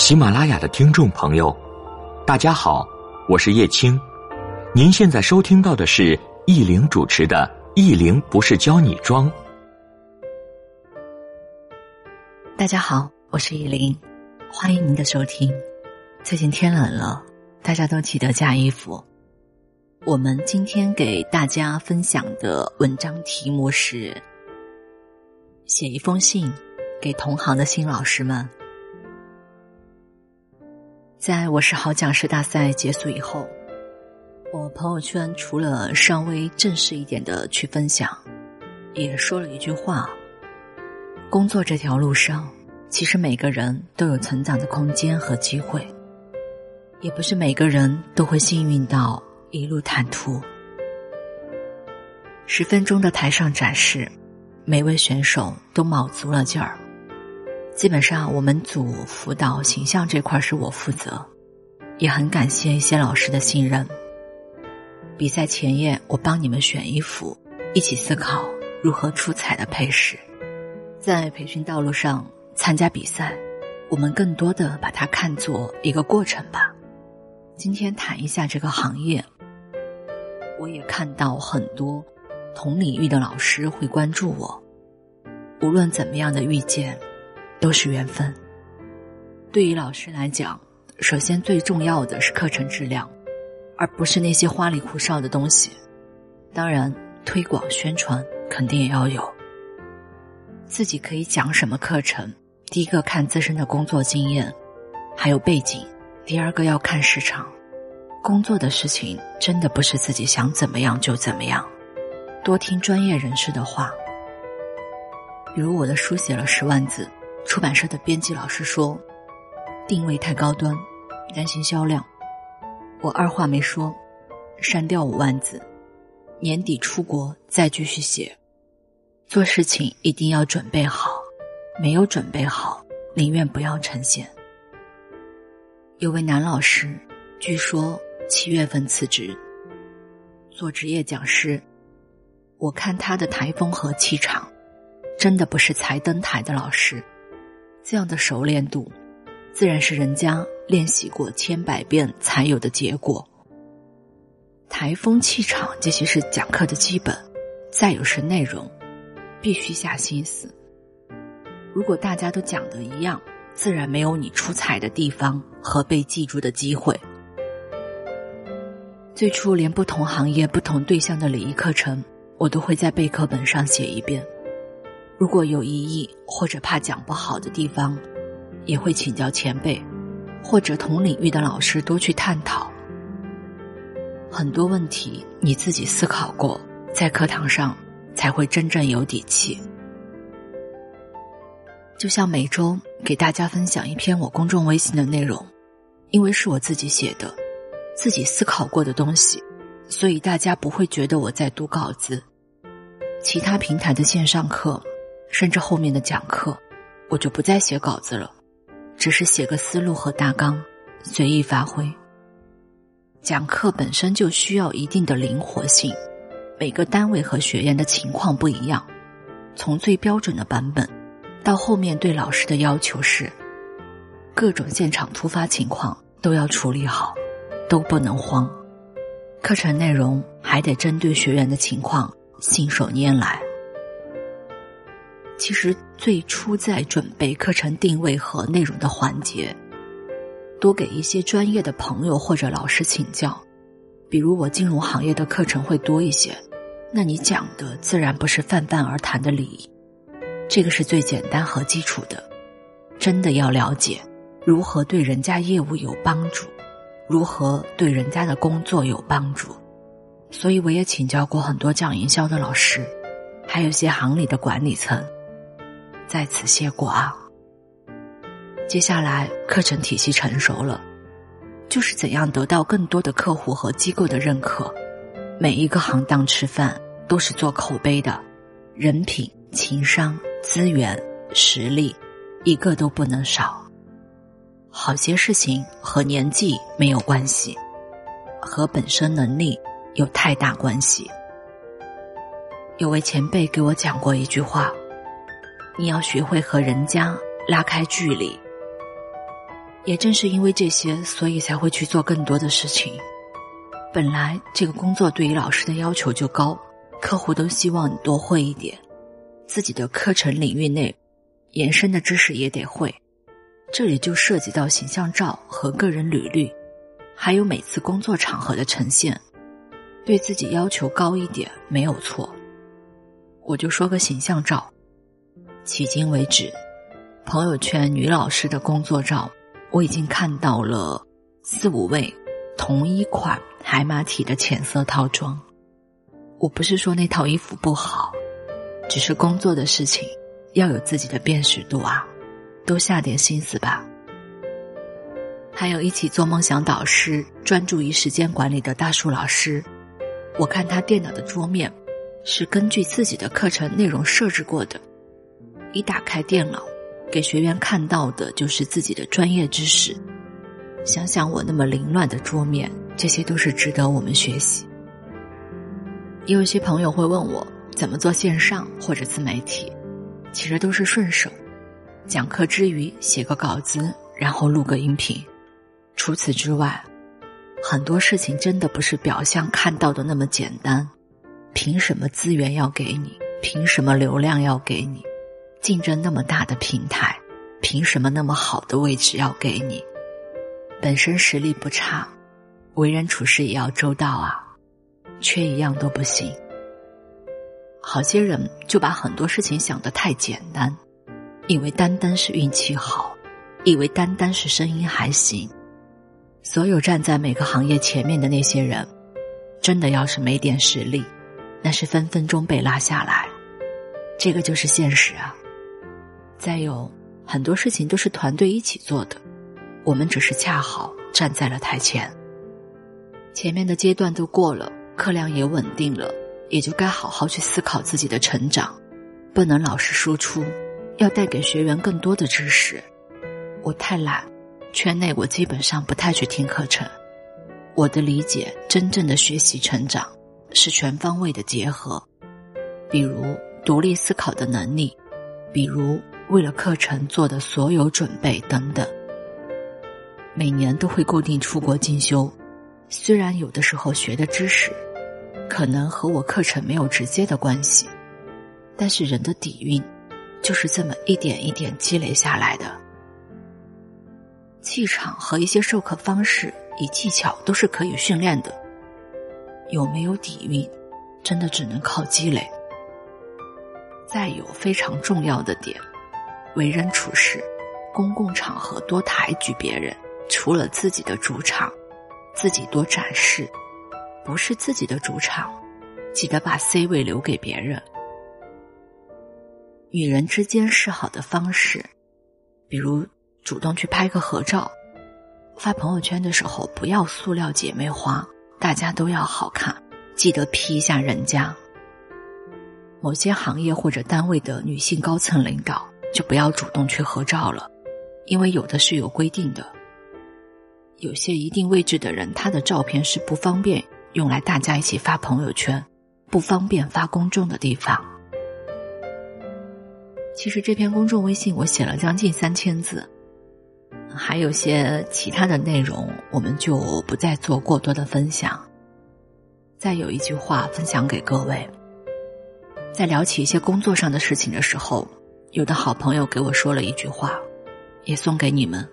喜马拉雅的听众朋友，大家好，我是叶青。您现在收听到的是易玲主持的《易玲不是教你装》。大家好，我是易玲，欢迎您的收听。最近天冷了，大家都记得加衣服。我们今天给大家分享的文章题目是：写一封信给同行的新老师们。在我是好讲师大赛结束以后，我朋友圈除了稍微正式一点的去分享，也说了一句话：工作这条路上，其实每个人都有成长的空间和机会，也不是每个人都会幸运到一路坦途。十分钟的台上展示，每位选手都卯足了劲儿。基本上，我们组辅导形象这块是我负责，也很感谢一些老师的信任。比赛前夜，我帮你们选衣服，一起思考如何出彩的配饰。在培训道路上参加比赛，我们更多的把它看作一个过程吧。今天谈一下这个行业，我也看到很多同领域的老师会关注我。无论怎么样的遇见。都是缘分。对于老师来讲，首先最重要的是课程质量，而不是那些花里胡哨的东西。当然，推广宣传肯定也要有。自己可以讲什么课程？第一个看自身的工作经验，还有背景；第二个要看市场。工作的事情真的不是自己想怎么样就怎么样，多听专业人士的话。比如我的书写了十万字。出版社的编辑老师说，定位太高端，担心销量。我二话没说，删掉五万字，年底出国再继续写。做事情一定要准备好，没有准备好，宁愿不要呈现。有位男老师，据说七月份辞职，做职业讲师。我看他的台风和气场，真的不是才登台的老师。这样的熟练度，自然是人家练习过千百遍才有的结果。台风气场这些是讲课的基本，再有是内容，必须下心思。如果大家都讲的一样，自然没有你出彩的地方和被记住的机会。最初连不同行业、不同对象的礼仪课程，我都会在备课本上写一遍。如果有异议或者怕讲不好的地方，也会请教前辈或者同领域的老师多去探讨。很多问题你自己思考过，在课堂上才会真正有底气。就像每周给大家分享一篇我公众微信的内容，因为是我自己写的，自己思考过的东西，所以大家不会觉得我在读稿子。其他平台的线上课。甚至后面的讲课，我就不再写稿子了，只是写个思路和大纲，随意发挥。讲课本身就需要一定的灵活性，每个单位和学员的情况不一样，从最标准的版本，到后面对老师的要求是，各种现场突发情况都要处理好，都不能慌。课程内容还得针对学员的情况信手拈来。其实最初在准备课程定位和内容的环节，多给一些专业的朋友或者老师请教。比如我金融行业的课程会多一些，那你讲的自然不是泛泛而谈的礼仪，这个是最简单和基础的。真的要了解如何对人家业务有帮助，如何对人家的工作有帮助。所以我也请教过很多讲营销的老师，还有些行里的管理层。在此谢过啊。接下来课程体系成熟了，就是怎样得到更多的客户和机构的认可。每一个行当吃饭都是做口碑的，人品、情商、资源、实力，一个都不能少。好些事情和年纪没有关系，和本身能力有太大关系。有位前辈给我讲过一句话。你要学会和人家拉开距离。也正是因为这些，所以才会去做更多的事情。本来这个工作对于老师的要求就高，客户都希望你多会一点，自己的课程领域内延伸的知识也得会。这里就涉及到形象照和个人履历，还有每次工作场合的呈现，对自己要求高一点没有错。我就说个形象照，迄今为止，朋友圈女老师的工作照。我已经看到了四五位同一款海马体的浅色套装。我不是说那套衣服不好，只是工作的事情要有自己的辨识度啊，多下点心思吧。还有一起做梦想导师、专注于时间管理的大树老师，我看他电脑的桌面是根据自己的课程内容设置过的，一打开电脑。给学员看到的就是自己的专业知识。想想我那么凌乱的桌面，这些都是值得我们学习。也有些朋友会问我怎么做线上或者自媒体，其实都是顺手。讲课之余写个稿子，然后录个音频。除此之外，很多事情真的不是表象看到的那么简单。凭什么资源要给你？凭什么流量要给你？竞争那么大的平台，凭什么那么好的位置要给你？本身实力不差，为人处事也要周到啊，缺一样都不行。好些人就把很多事情想得太简单，以为单单是运气好，以为单单是声音还行。所有站在每个行业前面的那些人，真的要是没点实力，那是分分钟被拉下来。这个就是现实啊。再有很多事情都是团队一起做的，我们只是恰好站在了台前。前面的阶段都过了，课量也稳定了，也就该好好去思考自己的成长，不能老是输出，要带给学员更多的知识。我太懒，圈内我基本上不太去听课程。我的理解，真正的学习成长是全方位的结合，比如独立思考的能力，比如。为了课程做的所有准备等等，每年都会固定出国进修。虽然有的时候学的知识可能和我课程没有直接的关系，但是人的底蕴就是这么一点一点积累下来的。气场和一些授课方式以技巧都是可以训练的，有没有底蕴，真的只能靠积累。再有非常重要的点。为人处事，公共场合多抬举别人，除了自己的主场，自己多展示；不是自己的主场，记得把 C 位留给别人。与人之间示好的方式，比如主动去拍个合照，发朋友圈的时候不要塑料姐妹花，大家都要好看，记得 P 一下人家。某些行业或者单位的女性高层领导。就不要主动去合照了，因为有的是有规定的。有些一定位置的人，他的照片是不方便用来大家一起发朋友圈，不方便发公众的地方。其实这篇公众微信我写了将近三千字，还有些其他的内容，我们就不再做过多的分享。再有一句话分享给各位，在聊起一些工作上的事情的时候。有的好朋友给我说了一句话，也送给你们。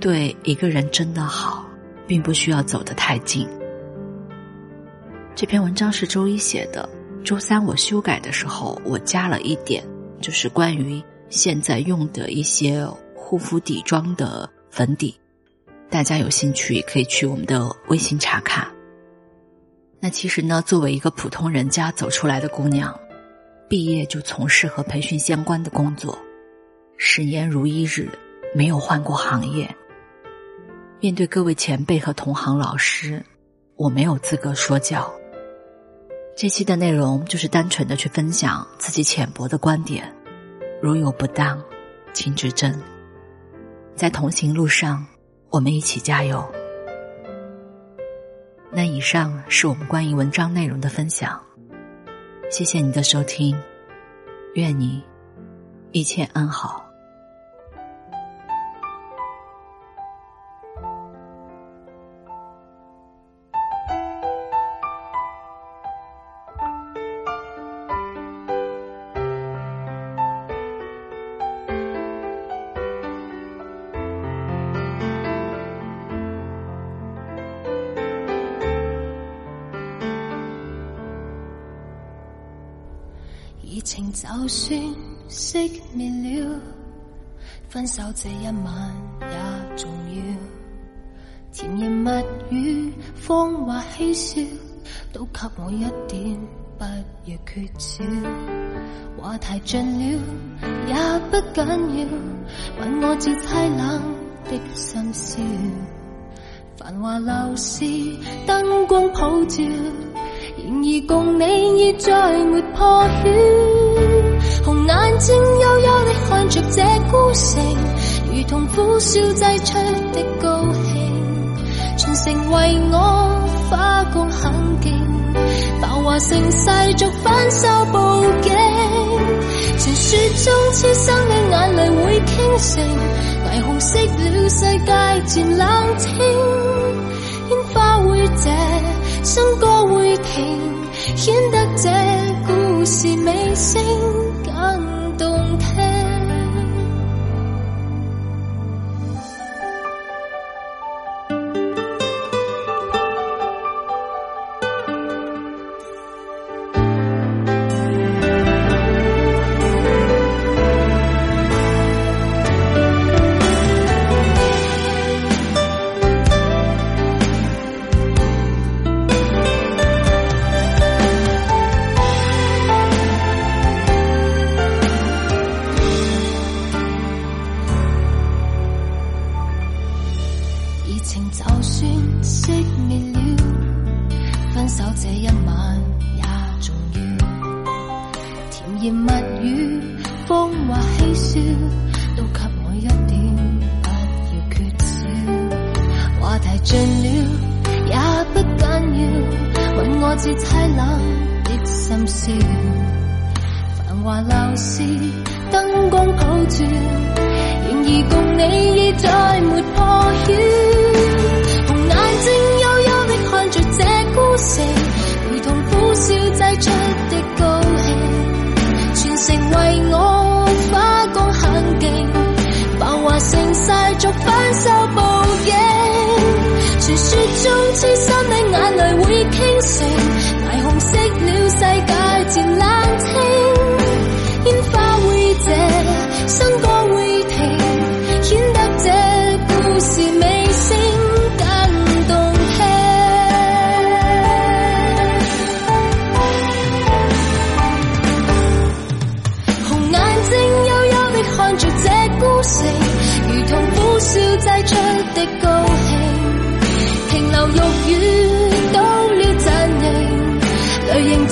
对一个人真的好，并不需要走得太近。这篇文章是周一写的，周三我修改的时候，我加了一点，就是关于现在用的一些护肤底妆的粉底，大家有兴趣可以去我们的微信查看。那其实呢，作为一个普通人家走出来的姑娘。毕业就从事和培训相关的工作，十年如一日，没有换过行业。面对各位前辈和同行老师，我没有资格说教。这期的内容就是单纯的去分享自己浅薄的观点，如有不当，请指正。在同行路上，我们一起加油。那以上是我们关于文章内容的分享。谢谢你的收听，愿你一切安好。情就算熄灭了，分手这一晚也重要。甜言蜜语、谎话嬉笑，都给我一点，不要缺少。话题尽了也不紧要，问我这凄冷的心笑。繁华闹市灯光普照。然而共你已再没破晓，红眼睛幽幽的看着这孤城，如同苦笑挤出的高兴，全城为我花光很劲，繁华盛世俗反手报警，传说中痴心的眼泪会倾城，霓虹熄了世界渐冷清，烟花会谢，笙歌会停。显得这故事尾声更动听热情就算熄灭了，分手这一晚也重要。甜言蜜语、风华嬉笑，都给我一点，不要缺少。话题尽了也不紧要，问我至凄冷的心笑。繁华闹市，灯光普照，仍然。Hình